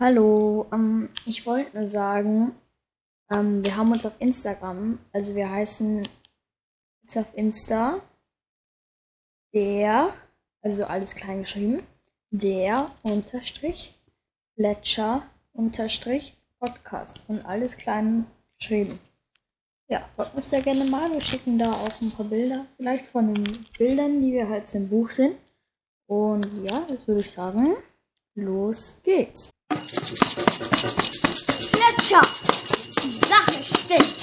Hallo, ähm, ich wollte nur sagen, ähm, wir haben uns auf Instagram, also wir heißen jetzt auf Insta der, also alles klein geschrieben, der Unterstrich Fletcher Unterstrich Podcast und alles klein geschrieben. Ja, folgt uns da gerne mal. Wir schicken da auch ein paar Bilder, vielleicht von den Bildern, die wir halt im Buch sind. Und ja, das würde ich sagen, los geht's. Gletscher. Die Sache stimmt.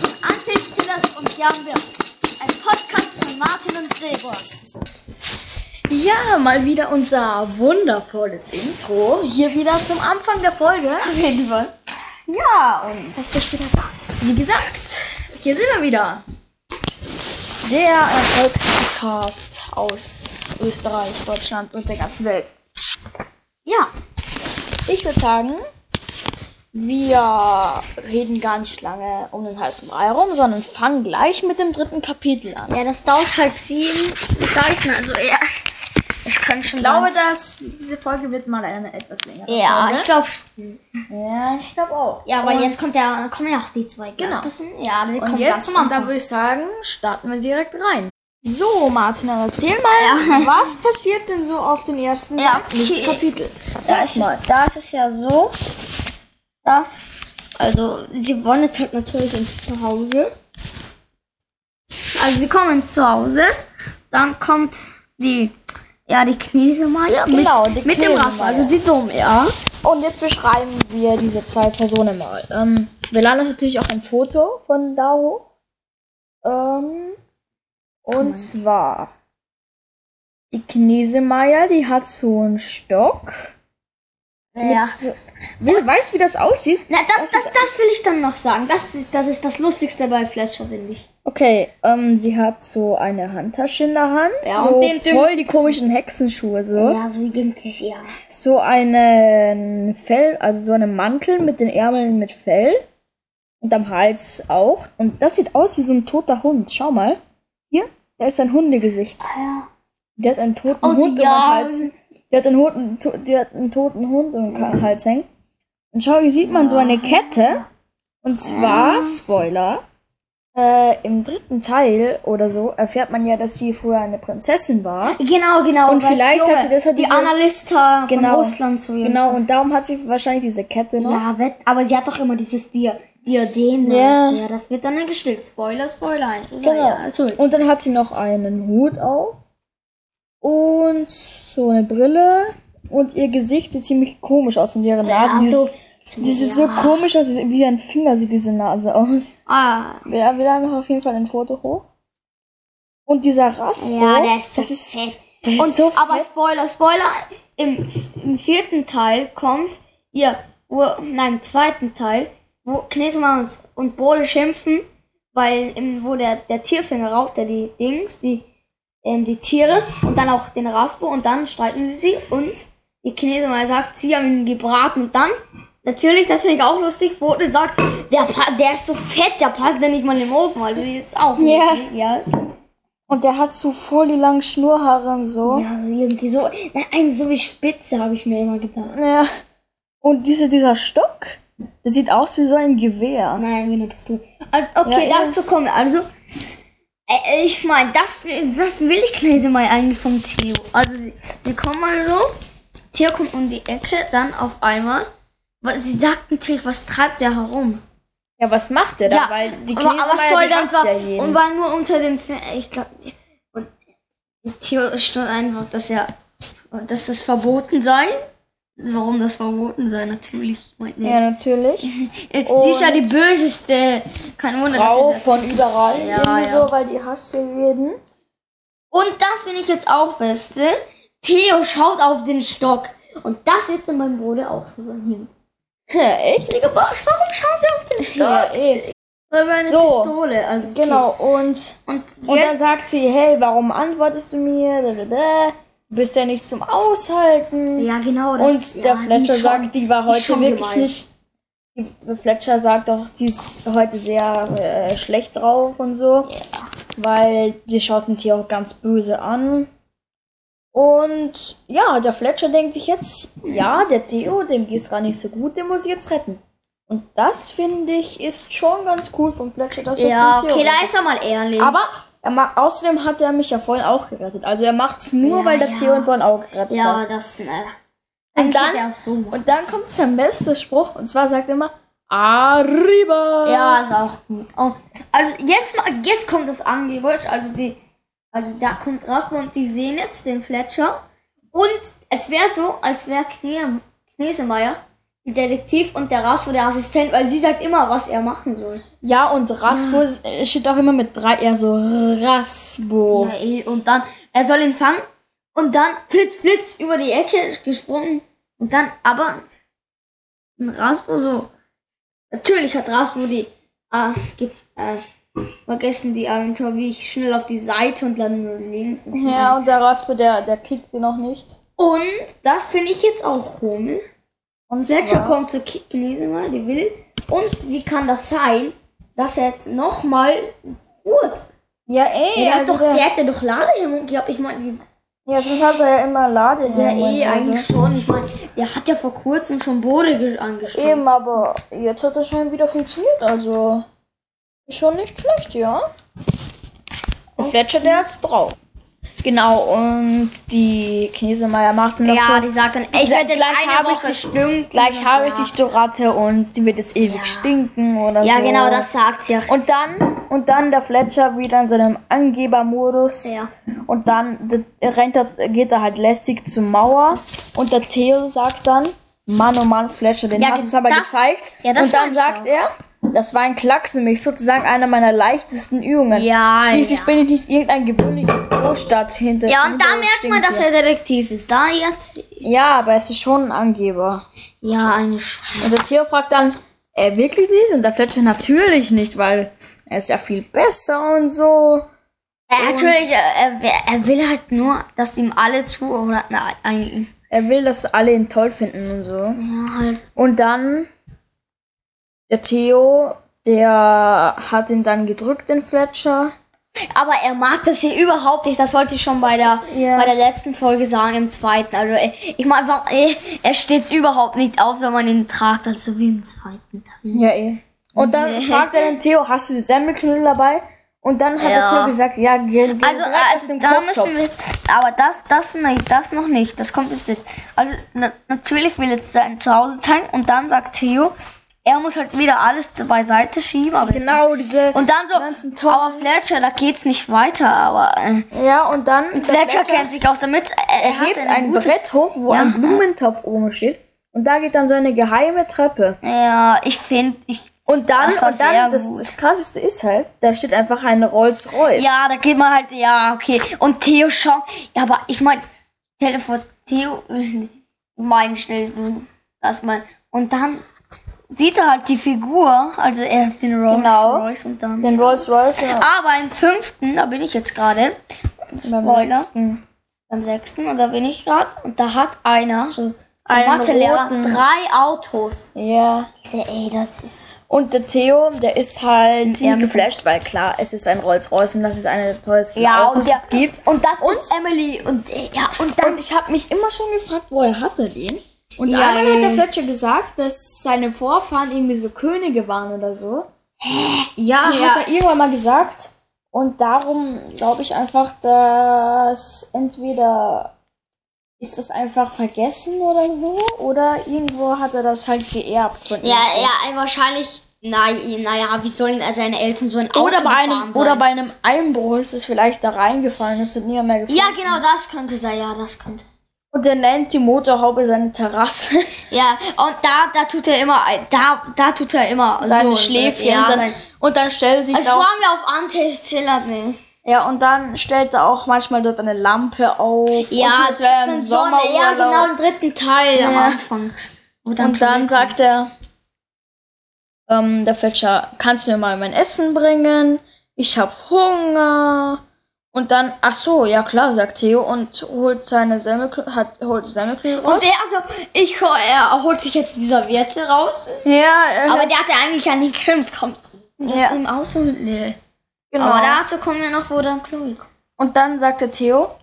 Von Antis Tillers und Jan Wirth. Ein Podcast von Martin und Gregor. Ja, mal wieder unser wundervolles Intro. Hier wieder zum Anfang der Folge. Auf jeden Fall. Ja, und Das ist wieder da. wie gesagt, hier sind wir wieder. Der Erfolgspodcast aus Österreich, Deutschland und der ganzen Welt. Ja, ich würde sagen, wir reden gar nicht lange um den heißen Brei herum, sondern fangen gleich mit dem dritten Kapitel an. Ja, das dauert halt sieben Seiten. Also ja, es kann schon Ich glaube, dass diese Folge wird mal eine etwas längere Ja, Folge. ich glaube. Ja, ich glaube auch. Ja, aber Und- jetzt kommt ja, kommen ja auch die zwei. Genau. Ja, die Und kommen jetzt, und da würde ich sagen, starten wir direkt rein. So, Martin, erzähl mal, was passiert denn so auf den ersten Ja, Seiten des. Kapitels? Da Sag ist, mal. es, da ist es ja so, dass, also, sie wollen jetzt halt natürlich ins Zuhause. Also, sie kommen ins Zuhause, dann kommt die, ja, die Knesemeier Genau, mit, mit dem Knesemeier. also die Dumm, ja. Und jetzt beschreiben wir diese zwei Personen mal. Ähm, wir laden natürlich auch ein Foto von da hoch. Ähm, und zwar die Knesemeier, die hat so einen Stock. Ja. So, Wer weiß, wie das aussieht? Na, das, das, das will ich dann noch sagen. Das ist das, ist das Lustigste bei Fletcher, finde ich. Okay, ähm, sie hat so eine Handtasche in der Hand. Ja, so und den- den- voll die komischen Hexenschuhe so. Ja, so identisch, ja. So einen Fell, also so einen Mantel mit den Ärmeln mit Fell. Und am Hals auch. Und das sieht aus wie so ein toter Hund. Schau mal. Da ist ein Hundegesicht. Ah, ja. Der hat einen toten Oh, Hund um den Hals. Der hat, einen Toten, to, der hat einen toten Hund um den Hals hängen. Und schau, hier sieht man so eine Kette. Und zwar, Spoiler, äh, im dritten Teil oder so erfährt man ja, dass sie früher eine Prinzessin war. Genau, genau. Und vielleicht Junge, hat sie deshalb die diese- Annalista Genau. von Russland zu ihr. Genau, und darum hat sie wahrscheinlich diese Kette noch. Ja, wett, aber sie hat doch immer dieses Dia Diadem. Ja. ja, das wird dann gestillt. Spoiler, Spoiler. Genau. Ja. Und dann hat sie noch einen Hut auf und so eine Brille und ihr Gesicht sieht ziemlich komisch aus und ihre Nase. Ja, dieses, so- dieses so komisch aus, wie ein Finger sieht diese Nase aus. Ah, Ja, wir laden auf jeden Fall ein Foto hoch. Und dieser Raspo, ja, der ist so das ist, fett. der ist Und, so aber fett. Spoiler, Spoiler, im, im vierten Teil kommt ihr, wo, nein, im zweiten Teil, wo Knesema und, und Bode schimpfen, weil im, wo der, der Tierfinger raucht, der die Dings, die, ähm, die Tiere und dann auch den Raspo und dann streiten sie sie und die Knesema sagt, sie haben ihn gebraten und dann, natürlich, das finde ich auch lustig, Bode sagt, der, der ist so fett, der passt ja nicht mal im Ofen, also die ist auch, Ja. ja, Und der hat so voll die langen Schnurrhaare und so. Ja, so irgendwie so. Nein, ein so wie Spitze habe ich mir immer gedacht. Ja. Und diese, dieser Stock, der sieht aus wie so ein Gewehr. Nein, wie eine Pistole. Okay, Ja, ja. dazu kommen wir. Also, äh, ich meine, das, was will ich Knese mal eigentlich vom Theo? Also, sie, sie kommen mal so. Theo kommt um die Ecke, dann auf einmal. Sie sagt natürlich, was treibt der herum? Ja, was macht der da? Weil die aber, aber was soll das ja jeden. und war nur unter dem Fe ich glaube und Theo stand einfach, dass er dass das verboten sei. Warum das verboten sei, natürlich. Meint ja, natürlich. Äh, Sie ist ja die böseste. Kein Wunder, Frau dass sie von überall. Ja, irgendwie ja. so, weil die hasst jeden. Und das finde ich jetzt auch Beste. Theo schaut auf den Stock. Und das wird dann beim Bruder auch so sein. Ja, echt? Digga? Warum schauen sie auf den Stock? Ja, eh. Weil bei einer So. Pistole. Also, okay. Genau, und, Und, und dann sagt sie, hey, warum antwortest du mir? Blablabla. Bist ja nicht zum Aushalten. ja, genau. und Das, der ja, die Fletcher schon- sagt, die war die ist heute schon wirklich gemein. nicht. Die Fletcher sagt auch, die ist heute sehr äh, schlecht drauf und so. Weil die schaut den Tier auch ganz böse an. Und ja, der Fletcher denkt sich jetzt, ja, der Theo, dem geht's gar nicht so gut, den muss ich jetzt retten. Und das finde ich ist schon ganz cool vom Fletcher, dass er Ja, okay, da ist er mal ehrlich. Aber er ma außerdem hat er mich ja vorhin auch gerettet. Also er macht's nur, Ja, weil der ja. Theo ihn vorhin auch gerettet ja, hat. das. Äh, Und dann- er es so. Und dann kommt sein bester Spruch und zwar sagt er immer Arriba. Ja, ist auch gut. Oh, also jetzt mal, jetzt kommt das Angebot. Also die, also da kommt Rasmus und die sehen jetzt den Fletcher. Und es wäre so, als wäre Kne Knesemeier Detektiv und der Rasmus der Assistent, weil sie sagt immer, was er machen soll. Ja, und Raspo äh, steht auch immer mit drei R so Raspo. Ja, eh, und dann, er soll ihn fangen und dann flitz, flitz über die Ecke gesprungen. Und dann, aber ein Raspo so. Natürlich hat Raspo die, äh, ge äh, vergessen die Agentur, wie ich schnell auf die Seite und dann nur links. Ja, und der Raspo, der, der kriegt sie noch nicht. Und das finde ich jetzt auch komisch. Und Fletcher kommt zur Chinesin, die will. Und wie kann das sein, dass er jetzt nochmal furzt? ja, ey, Der, hat also doch, der, der hätte doch Ladehemmung gehabt. Ich meine, ja, sonst hat er ja immer Ladehemmungen. Ja, eh, also. eigentlich schon. Ich meine, der hat ja vor kurzem schon Bode ge- angestoßen. Eben, aber jetzt hat er schon wieder funktioniert, also ist schon nicht schlecht, ja. Der Fletcher, der hat's drauf. Genau, und die Knesemeier macht dann noch Ja, so, die sagt dann, ich Gleich werde jetzt eine habe ich Woche dich- stinken. gleich habe ich dich, du Ratte, und sie wird jetzt ewig Ja. stinken oder so. Ja, genau, das sagt sie auch. Und dann, und dann der Fletcher wieder in seinem Angebermodus. Ja. Und dann rennt er, geht er halt lästig zur Mauer. Und der Theo sagt dann, Mann, oh Mann, Fletcher, den Ja, hast du es aber das- gezeigt. ja, das und dann sagt er, das war ein Klacks für mich, sozusagen eine meiner leichtesten Übungen. Ja, Schließlich ja. bin ich nicht irgendein gewöhnliches Großstadt hinter. Ja, und da merkt man, dass er Detektiv ist. Da jetzt. Ja, aber es ist schon ein Angeber. Ja, eigentlich. Und der Theo fragt dann, äh, wirklich nicht? Und der Fletcher natürlich nicht, weil er ist ja viel besser und so. Er, natürlich, er, er, er will halt nur, dass ihm alle zu. Oder, nein, eigentlich. Er will, dass alle ihn toll finden und so. Ja, halt. Und dann, der Theo, der hat ihn dann gedrückt, den Fletcher. Aber er mag das hier überhaupt nicht. Das wollte ich schon bei der, Ja. bei der letzten Folge sagen, im zweiten. Also, äh, ich meine einfach, äh, er steht überhaupt nicht auf, wenn man ihn tragt, also wie im zweiten Teil. Ja, eh. Und dann fragt er den Theo, hast du die Semmelknödel dabei? Und dann hat der Ja. Theo gesagt, ja, geh, geh Also, also dem da Kochtopf. müssen wir, aber das, das, nein, das noch nicht. Das kommt jetzt nicht. Also, na, natürlich will jetzt sein Zuhause zeigen und dann sagt Theo, er muss halt wieder alles beiseite schieben. Aber Genau, diese Und dann ganzen so, Tonnen. aber Fletcher, da geht's nicht weiter, aber äh, Ja, und dann der Fletcher kennt sich aus damit. Er, er hat hebt ein ein Brett hoch, wo Ja. ein Blumentopf oben steht. Und da geht dann so eine geheime Treppe. Ja, ich finde, ich, Und dann, und dann, das, das krasseste ist halt, da steht einfach ein Rolls-Royce. ja, da geht man halt, ja, okay. Und Theo schaut, ja, aber ich meine, Telefon, Theo, äh, mein schnell, du, das mal. Und dann sieht er halt die Figur, also er hat den Rolls Genau. Royce und dann. Den Rolls-Royce ja, Aber im fünften, da bin ich jetzt gerade, beim Spoiler. sechsten. beim sechsten, und da bin ich gerade, und da hat einer, so, Einen Mathelehrer, roten- drei Autos. Ja. Sag, ey, das ist. Und der Theo, der ist halt ziemlich geflasht, weil klar, es ist ein Rolls-Royce und das ist eine der tollsten Ja, Autos, die es gibt. und das Und- ist Emily. Und ja, und dann. Und ich habe mich immer schon gefragt, woher hat er den? Und Ja, einmal hat der. Fletcher gesagt, dass seine Vorfahren irgendwie so Könige waren oder so. Ja, Ja. hat er irgendwann mal gesagt. Und darum glaube ich einfach, dass entweder ist das einfach vergessen oder so, oder irgendwo hat er das halt geerbt von Ja, ihm. ja, äh, wahrscheinlich. Naja, naja, wie sollen seine Eltern so ein Auto Oder bei einem, sein? oder bei einem Einbruch ist es vielleicht da reingefallen, es hat niemand mehr gefunden. Ja, genau, das könnte sein, ja, das könnte. Und er nennt die Motorhaube seine Terrasse. Ja, und da, da tut er immer, da, da tut er immer seine so, Schläfchen. Ja, und, dann, und dann stellt er sich also da auch, fahren wir auf Antistiller, ne? ja, und dann stellt er auch manchmal dort eine Lampe auf. Ja, und es wäre im dann Sonne, ja, genau, im dritten Teil am Ja. Anfang. Wo Und dann Chloe sagt er, ähm, der Fletcher, kannst du mir mal mein Essen bringen? Ich hab Hunger. Und dann, ach so, ja klar, sagt Theo und holt seine Semmelknödel, hat, holt Semmelknödel raus. Und der, also, ich, er holt sich jetzt die Serviette raus. ja, er Aber hat- der hatte eigentlich an die Krimskrams. Das Ja. ist im Auto. Nee. genau. Aber dazu kommen wir noch, wo dann Chloe kommt. Und dann sagt der Theo,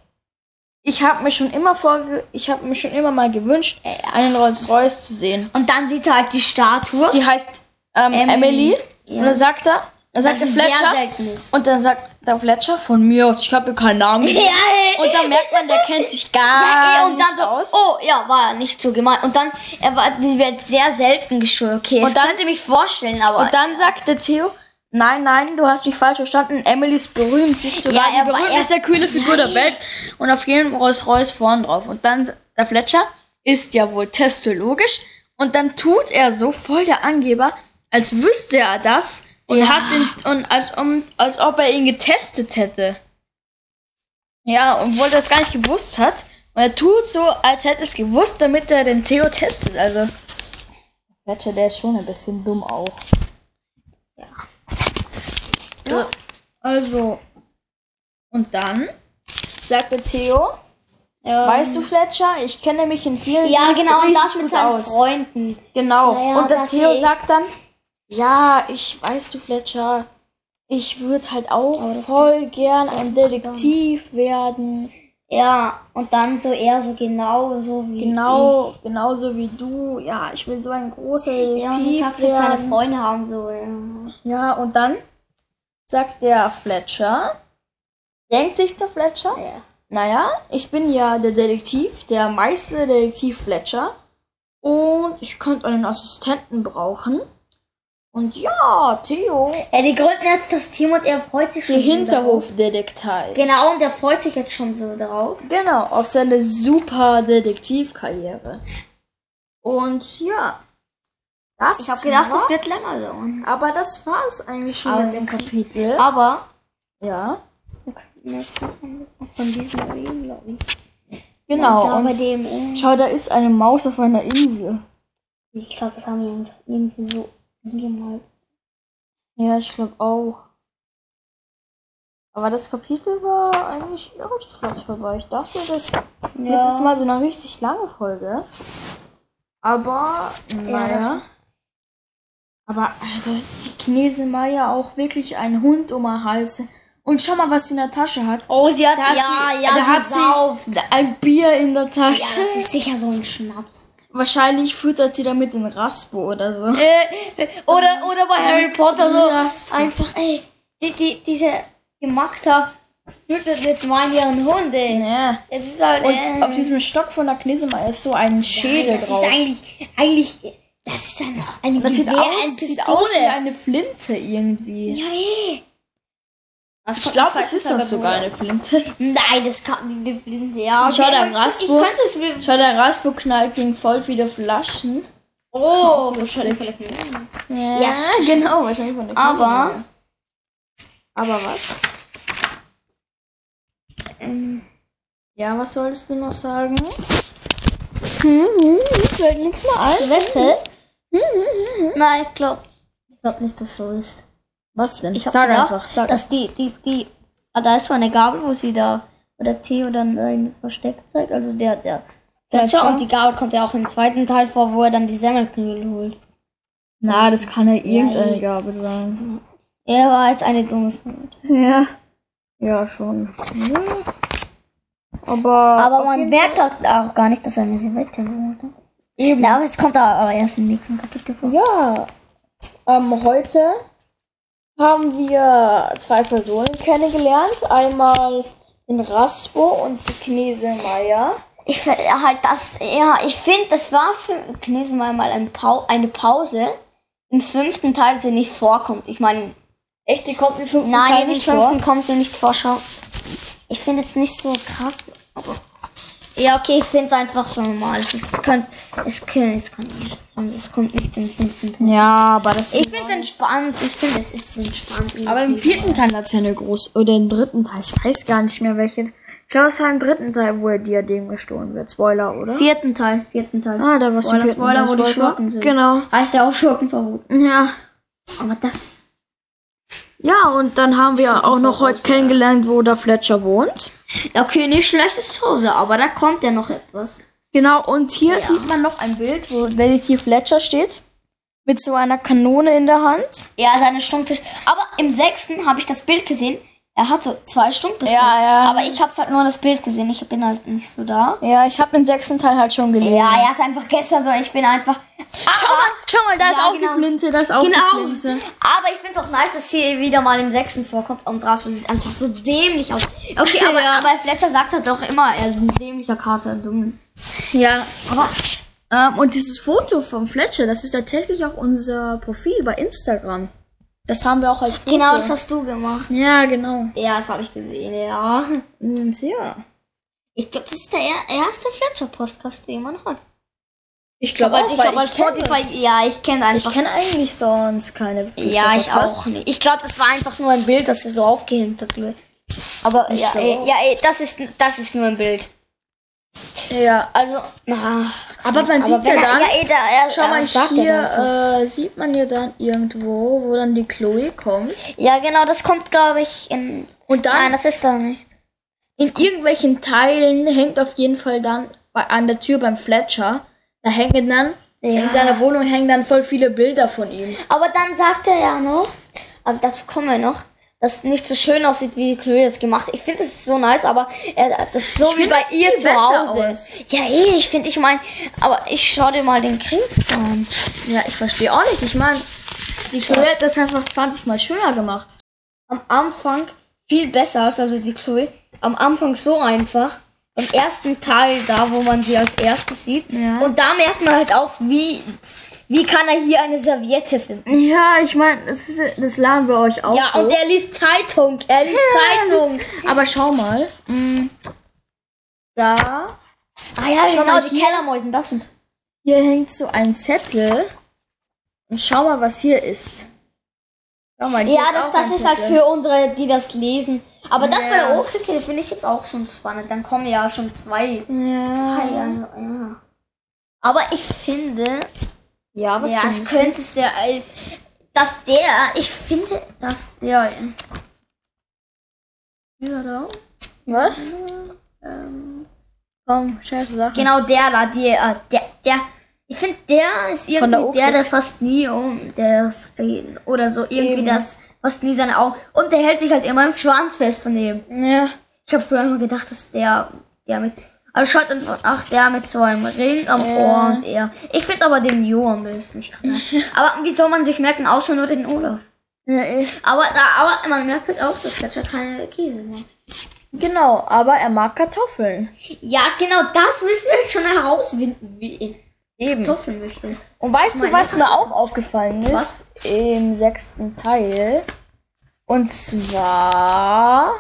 ich habe mir schon immer vorge ich habe mir schon immer mal gewünscht, einen Rolls Royce zu sehen. Und dann sieht er halt die Statue. Die heißt ähm, Emily. Emily. Ja. Und dann sagt er, dann sagt das der Fletcher. Und dann sagt der Fletcher von mir aus, ich habe keinen Namen. Ja, ey. Und dann merkt man, der kennt sich gar Ja, ey, und dann nicht so, aus. oh, ja, war nicht so gemeint. Und dann, er war, die wird sehr selten gestohlen. Okay, das dann- mich vorstellen, aber. Und dann sagt der Theo, nein, nein, du hast mich falsch verstanden. Emily ist berühmt, siehst du, Ja, die er war- berühmt ist der coole Figur der Welt. Und auf jedem Rolls Royce vorn drauf. Und dann, der Fletcher ist ja wohl testologisch. Und dann tut er so, voll der Angeber, als wüsste er das. Und Ja. hat ihn, und als, um, als ob er ihn getestet hätte. Ja, obwohl er das gar nicht gewusst hat. Und er tut so, als hätte es gewusst, damit er den Theo testet. Also. Fletcher, der ist schon ein bisschen dumm auch. Ja. Also. Und dann sagte Theo, ja. weißt du Fletcher, ich kenne mich in vielen Ja, Dingen genau, und das mit seinen aus. Freunden. Genau. Ja, ja, und der Theo sagt dann, ja, ich weißt du Fletcher, ich würde halt auch voll gern ein Detektiv werden. Ja, und dann so eher so genau so wie. Genau, genauso wie du. Ja, ich will so ein großer ich. Ja, und Detektiv das hat jetzt seine. Freunde haben so. Ja. Ja, und dann sagt der Fletcher, denkt sich der Fletcher, Ja. naja, ich bin ja der Detektiv, der Meister Detektiv Fletcher. Und ich könnte einen Assistenten brauchen. Und ja, Theo, Ja, die gründen jetzt das Team und er freut sich schon. die darauf. Genau, und er freut sich jetzt schon so darauf. Genau, auf seine super Detektivkarriere. Und ja, das Ich habe gedacht, war, das wird länger dauern. aber das war's eigentlich schon Aber mit dem Kapitel. Aber. Ja, von diesem Reden, glaube ich. genau. Da bei Und dem. äh, schau, da ist eine Maus auf einer Insel. Ich glaube, das haben wir irgendwie so Ja, ich glaube auch. Aber das Kapitel war eigentlich relativ flott vorbei. Ich dachte, das wird jetzt mal so eine richtig lange Folge. Aber, naja. Aber äh, das ist die Knese Maya auch wirklich ein Hund um den Hals. Und schau mal, was sie in der Tasche hat. Oh, sie hat, Da hat ja, sie, ja, da sie hat sauft. sie ein Bier in der Ja, Tasche. das ist sicher so ein Schnaps. Wahrscheinlich füttert sie damit den Raspo oder so. Äh, oder, oder bei Harry Potter so. Raspo. Einfach, ey, die, die, diese Gemakter füttert mit meinen ihren Hund, ey. Ja. Jetzt ist halt, Und äh, auf diesem Stock von der Knesemeier ist so ein Schädel das drauf. ist eigentlich, eigentlich, das ist einfach eine das sieht aus, eine sieht aus wie eine Flinte irgendwie. Ja, ey. Ich glaube, das ist auch sogar eine Flinte. Nein, das kann die Flinte, ja. Schau, der Raspo. Es. Schau, der Raspo knallt gegen voll viele Flaschen. Oh, lustig. Ja, Ja, genau, wahrscheinlich von der Aber- Kneipe. Aber was? Ähm, Ja, was solltest du noch sagen? Hm, hm, fällt nichts mehr ein. Wette? Nein, ich glaube ich glaub nicht, dass so ist. Was denn? Ich sag gedacht, einfach, sag dass die, die, die, ah, da ist so eine Gabel, wo sie da, wo der Theo dann ein Versteck zeigt, also der, der, der Fletcher? und die Gabel kommt ja auch im zweiten Teil vor, wo er dann die Semmelknödel holt. Na, das kann ja irgendeine ey. Gabe sein. Er war jetzt eine dumme Frage. Ja. Ja, schon. Ja. Aber. Aber man merkt auch, auch gar nicht, dass er eine Silhouette wohnt. ne? Eben. Ja, aber es kommt da aber erst im nächsten Kapitel vor. Ja, ähm, heute haben wir zwei Personen kennengelernt. Einmal den Raspo und die Knese Meier. Ich finde halt das, ja, ich finde, das war für Knesen mal mal ein Pau eine Pause im fünften Teil, die nicht vorkommt. Ich meine, Echt, die kommt im fünften nein, Teil im nicht fünften vor. kommt sie nicht vor. Schau. Ich finde jetzt nicht so krass, aber. Ja, okay, ich finde es einfach so normal. Es, ist, es könnte, es könnte, es kann nicht. Es kommt nicht im fünften Teil. Ja, aber das Ich finde es entspannt. Ich finde, es ist entspannt. Aber im vierten Teil hat es ja eine große. Oder im dritten Teil. Ich weiß gar nicht mehr welche. Ich glaube, es war im dritten Teil, wo er Diadem gestohlen wird. Spoiler, oder? Vierten Teil, vierten Teil. Ah, da war Spoiler, Spoiler, wo die Schurken sind. Genau. Heißt ja auch Schurkenverbot. Ja. Aber das Ja, und dann haben wir auch noch heute kennengelernt, wo der Fletcher wohnt. Ja, okay, nicht schlechtes Hause, aber da kommt ja noch etwas. Genau, und hier sieht man noch ein Bild, wo Detektiv Fletcher steht. Mit so einer Kanone in der Hand. Ja, seine Stumpf. Aber im sechsten habe ich das Bild gesehen. Er hatte zwei Stunden bisher. Ja, ja. Aber ich hab's halt nur das Bild gesehen. Ich bin halt nicht so da. Ja, ich habe den sechsten Teil halt schon gelesen. Ja, er ist einfach gestern so. Ich bin einfach. Schau mal, schau mal, da ist Ja, auch genau. die Flinte, da ist auch Genau. die Flinte. Aber ich finde es auch nice, dass sie wieder mal im sechsten vorkommt. Und Rasmus sieht einfach so dämlich aus. Okay, aber, Ja. aber Fletcher sagt halt doch immer, er ist ein dämlicher Kater. Dumm. Ja. Aber Ähm, und dieses Foto vom Fletcher, das ist tatsächlich auch unser Profil bei Instagram. Das haben wir auch als Foto. genau, das hast du gemacht. Ja, genau. Ja, das habe ich gesehen, ja. Und ja. Ich glaube, das ist der er- erste Fletcher-Podcast, den man hat. Ich glaube auch, ich weil glaube, ich Spotify, das. ja, ich kenne Ich einfach. kenne eigentlich sonst keine ja, ich auch nicht. Ich glaube, das war einfach nur ein Bild, das er so aufgehängt hat. glaub ich. Aber ja, ey, ja, ey, das ist, das ist nur ein Bild. Ja, Also, na. aber man sieht ja dann, ja, ey, da, er, schau mal er ja hier, äh, sieht man ja dann irgendwo, wo dann die Chloe kommt. Ja, genau, das kommt, glaube ich, in. Und dann Nein, das ist da nicht. in irgendwelchen Teilen hängt auf jeden Fall dann bei, an der Tür beim Fletcher, da hängen dann, Ja. in seiner Wohnung hängen dann voll viele Bilder von ihm. Aber dann sagt er ja noch, aber dazu kommen wir noch, dass es nicht so schön aussieht, wie die Chloe das gemacht hat. Ich finde, das ist so nice, aber er, das ist so Ich wie bei das ihr zu Hause. aus. Ja, eh, ich finde, ich meine, aber ich schau dir mal den an. Ja, ich verstehe auch nicht. Ich meine, die Chloe hat das einfach 20 Mal schöner gemacht. Am Anfang viel besser als also die Chloe. Am Anfang so einfach. Im ersten Teil, da wo man sie als erstes sieht. Ja. Und da merkt man halt auch, wie, wie kann er hier eine Serviette finden. Ja, ich meine, das, ist- das laden wir euch auch. Ja, und hoch. er liest Zeitung. Er liest Zeitung. Aber schau mal. mh, Da. Ah ja, Schau genau, mal die. Kellermäusen, das sind. Hier hängt so ein Zettel. Und schau mal, was hier ist. Schau mal, hier Ja, ist das, das ist halt für unsere, die das lesen. Aber das Ja. bei der Ohrklicke finde ich jetzt auch schon spannend. Dann kommen ja schon zwei. Ja. Zwei, also, ja. Aber ich finde, Ja, was ja, du? könnte es äh, dass der, ich finde, dass der, ja, da. Was? Ähm, Komm, scheiße Sache. genau der da, die, äh, der, der, ich finde, der ist irgendwie der der, fast nie um das reden oder so, irgendwie Eben. das, fast nie seine Augen, und der hält sich halt immer im Schwanz fest von dem. Ja. Ich habe früher immer gedacht, dass der, der mit, also schaut einfach, ach, der mit so einem Ring am Ohr und er. Ich finde aber den Jo am besten. Nicht. aber wie soll man sich merken, außer nur den Olaf? ja. Aber, aber man merkt halt auch, dass Fletcher keine Käse macht. Genau, aber er mag Kartoffeln. Ja, genau, das müssen wir jetzt schon herausfinden, wie er Eben. Kartoffeln möchte. Und weißt du, Meine was mir auch aufgefallen ist? Was? Im sechsten Teil. Und zwar.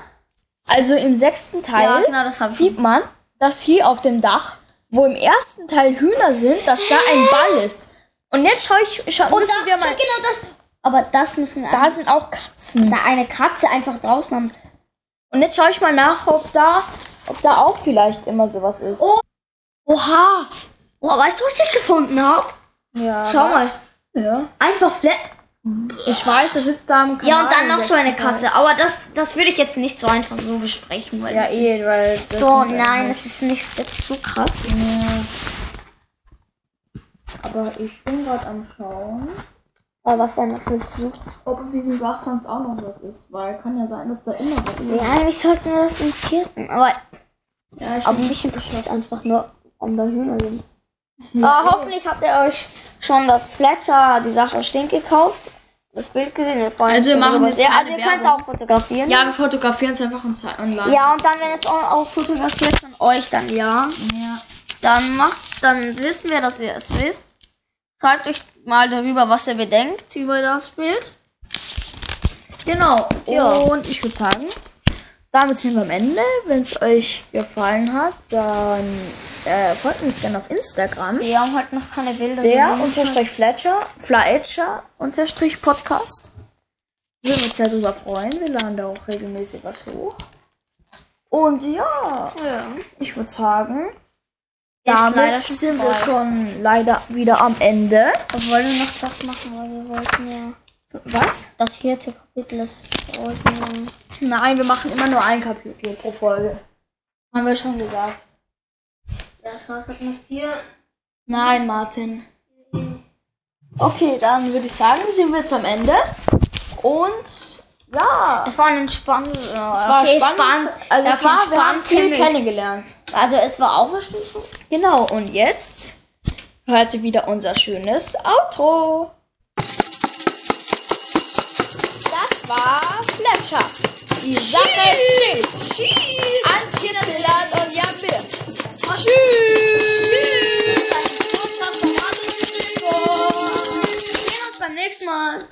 Also im sechsten Teil Ja, genau, sieht man, dass hier auf dem Dach, wo im ersten Teil Hühner sind, dass da ein Ball ist. Und jetzt schau ich, schau, Und müssen da, wir mal. genau das. Aber das müssen. Da sind auch Katzen. da eine Katze einfach draußen haben. Und jetzt schaue ich mal nach, ob da, ob da auch vielleicht immer sowas ist. Oh. Oha! Oh, weißt du, was ich gefunden habe? ja. Schau mal. Ja. Einfach Flat. Ich weiß, das ist da im Kanal. Ja, und dann noch so eine. Katze. Aber das, das würde ich jetzt nicht so einfach so besprechen. Weil Ja, eh, weil. das So, nein, das ist nicht jetzt so krass. Aber ich bin gerade am Schauen, Aber was denn, was willst du? ob auf diesem Dach sonst auch noch was ist. Weil kann ja sein, dass da immer was ist. Ja, eigentlich sollten wir das im vierten. Aber, Ja, ich aber mich interessiert einfach nur, ob da Hühner sind. Ah, hoffentlich habt ihr euch schon das Fletcher, die Sache stinkt gekauft. Das Bild gesehen. Wir freuen Also wir machen sehr. keine Also ihr könnt es auch fotografieren. ja, wir fotografieren es einfach und online. Ja, und dann, wenn es auch auch fotografiert von euch, dann ja. ja. Dann macht, dann wissen wir, dass ihr es wisst. Schreibt euch mal darüber, was ihr bedenkt über das Bild. Genau. Ja. Und ich würde sagen, damit sind wir am Ende. Wenn es euch gefallen hat, dann äh, folgt uns gerne auf Instagram. Wir haben halt noch keine Bilder. Der unterstrich Fletcher, Fletcher unterstrich Podcast. Würden uns sehr darüber freuen. Wir laden da auch regelmäßig was hoch. Und ja, Ja. ich würde sagen, damit sind wir schon leider wieder am Ende. Wir wollen noch das machen, weil wir wollten ja. Was? Das vierte Kapitel ist. Nein, wir machen immer nur ein Kapitel pro Folge. Haben wir schon gesagt. Ja, es war gerade noch vier. Nein, Martin. Okay, dann würde ich sagen, sind wir jetzt am Ende. Und Ja. Es war ein spannend. Es war spannend. Also es war, wir haben viel kennengelernt. Also es war Auferstehung. Genau, und jetzt hört ihr wieder unser schönes Outro. Sascha. Die Sache ist Tschüss. in den Land und ja, Bier. Tschüss. Tschüss. Wir sehen uns beim nächsten Mal.